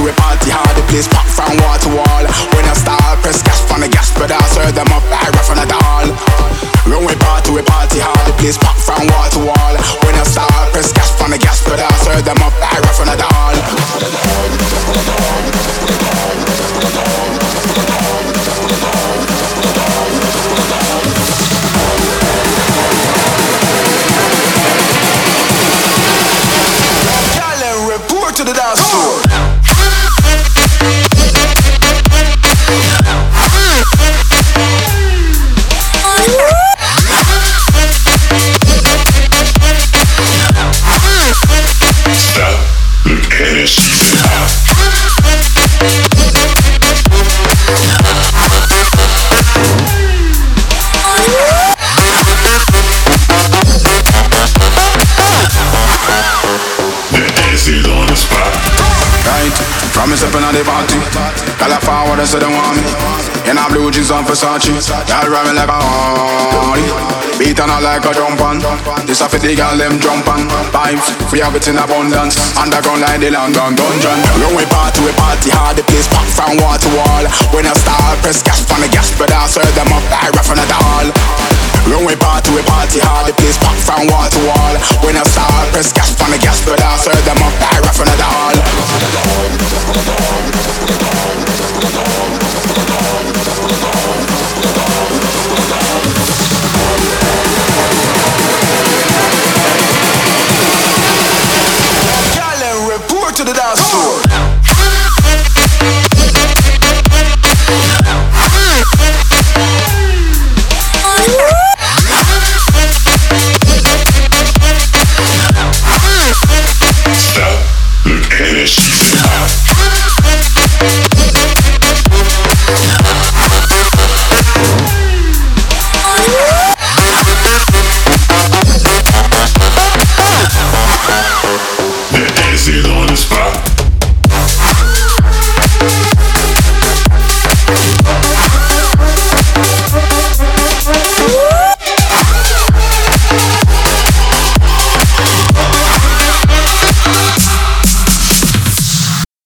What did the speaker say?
party, we party hard. The place packed from wall to wall. When I start, press gas on the gas pedal, serve them up, I rough on the all. When we party, we party hard. The place packed from wall to wall. When Versace. Ride me like a Harley Like a jump on. This a fit the girl, them jump on. Vibes, we have it in abundance. Underground like the London dungeon. When we party, we party hard The place packed from wall to wall. When I start, press gas on the gas pedal Serve them up, I rough on the all when we party, we party hard. The place packed from wall to wall. When I start, press gas on the gas pedal, serve them up, I to the dance floor.